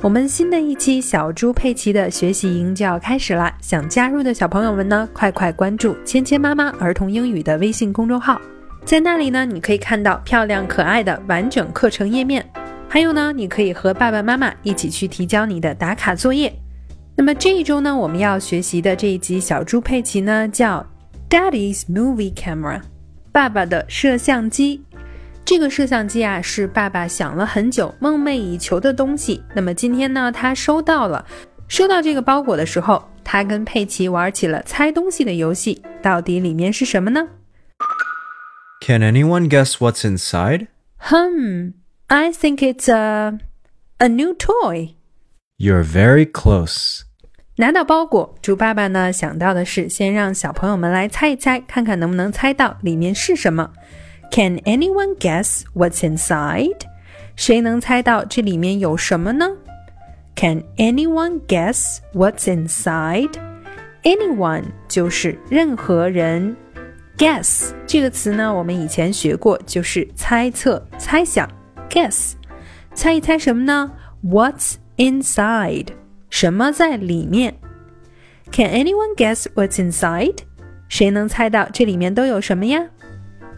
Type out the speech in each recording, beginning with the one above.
我们新的一期小猪佩奇的学习营就要开始啦！想加入的小朋友们呢，快快关注“芊芊妈妈儿童英语”的微信公众号，在那里呢，你可以看到漂亮可爱的完整课程页面，还有呢，你可以和爸爸妈妈一起去提交你的打卡作业。那么这一周呢，我们要学习的这一集小猪佩奇呢，叫 Daddy's Movie Camera，爸爸的摄像机。这个摄像机啊，是爸爸想了很久、梦寐以求的东西。那么今天呢，他收到了。收到这个包裹的时候，他跟佩奇玩起了猜东西的游戏。到底里面是什么呢 Can anyone guess what's inside?？Hmm, I think it's a a new toy. You're very close. 拿到包裹，猪爸爸呢想到的是先让小朋友们来猜一猜，看看能不能猜到里面是什么。Can anyone guess what's inside？谁能猜到这里面有什么呢？Can anyone guess what's inside？Anyone 就是任何人。Guess 这个词呢，我们以前学过，就是猜测、猜想。Guess，猜一猜什么呢？What's inside？什么在里面？Can anyone guess what's inside？谁能猜到这里面都有什么呀？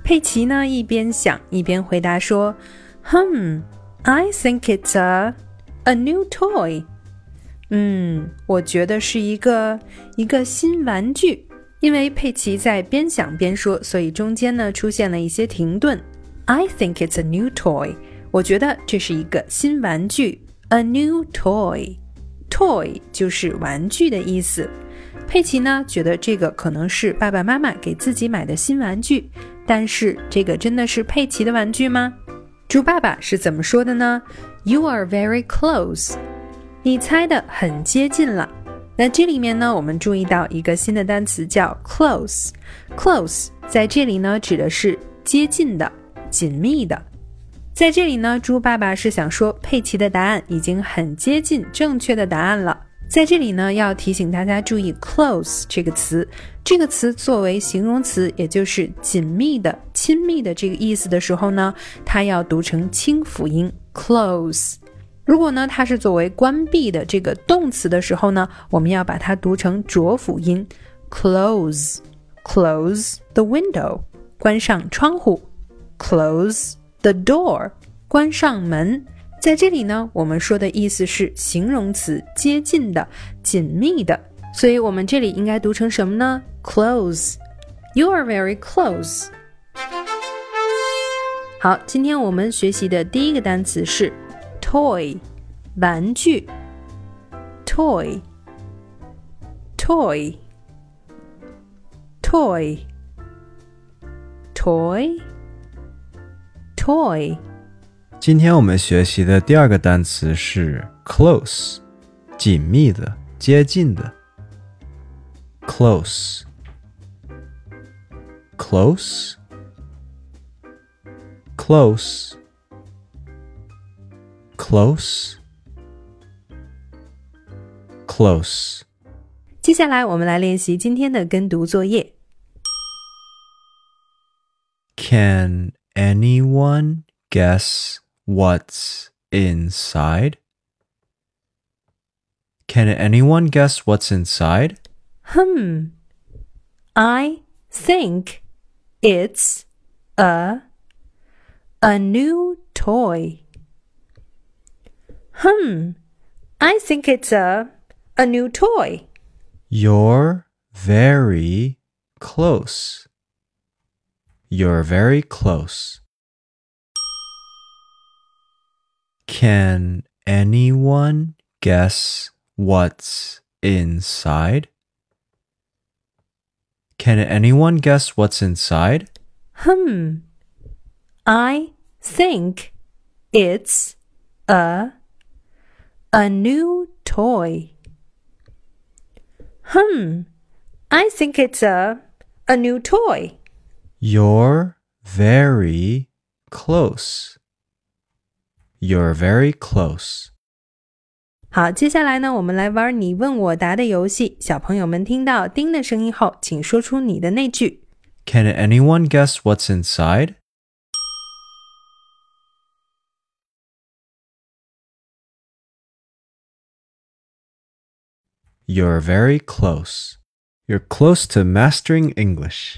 佩奇呢一边想一边回答说：“Hmm, I think it's a a new toy。”嗯，我觉得是一个一个新玩具。因为佩奇在边想边说，所以中间呢出现了一些停顿。I think it's a new toy。我觉得这是一个新玩具，a new toy。toy 就是玩具的意思。佩奇呢觉得这个可能是爸爸妈妈给自己买的新玩具，但是这个真的是佩奇的玩具吗？猪爸爸是怎么说的呢？You are very close。你猜的很接近了。那这里面呢，我们注意到一个新的单词叫 close。close 在这里呢指的是接近的、紧密的。在这里呢，猪爸爸是想说佩奇的答案已经很接近正确的答案了。在这里呢，要提醒大家注意 close 这个词。这个词作为形容词，也就是紧密的、亲密的这个意思的时候呢，它要读成清辅音 close。如果呢，它是作为关闭的这个动词的时候呢，我们要把它读成浊辅音 close。close the window，关上窗户；close the door，关上门。在这里呢，我们说的意思是形容词，接近的、紧密的，所以我们这里应该读成什么呢？Close. You are very close. 好，今天我们学习的第一个单词是 toy，玩具。toy, toy, toy, toy, toy. 今天我们学习的第二个单词是 close，紧密的、接近的。close, close, close, close, close. 接下来我们来练习今天的跟读作业。 Can anyone guess What's inside? Can anyone guess what's inside? Hmm. I think it's a a new toy. Hmm. I think it's a a new toy. You're very close. You're very close. Can anyone guess what's inside? Can anyone guess what's inside? Hmm. I think it's a a new toy. Hmm, I think it's a a new toy. You're very close. You're very close. 好，接下来呢，我们来玩你问我答的游戏。小朋友们听到“叮”的声音后，请说出你的那句。 Can anyone guess what's inside? You're very close. You're close to mastering English.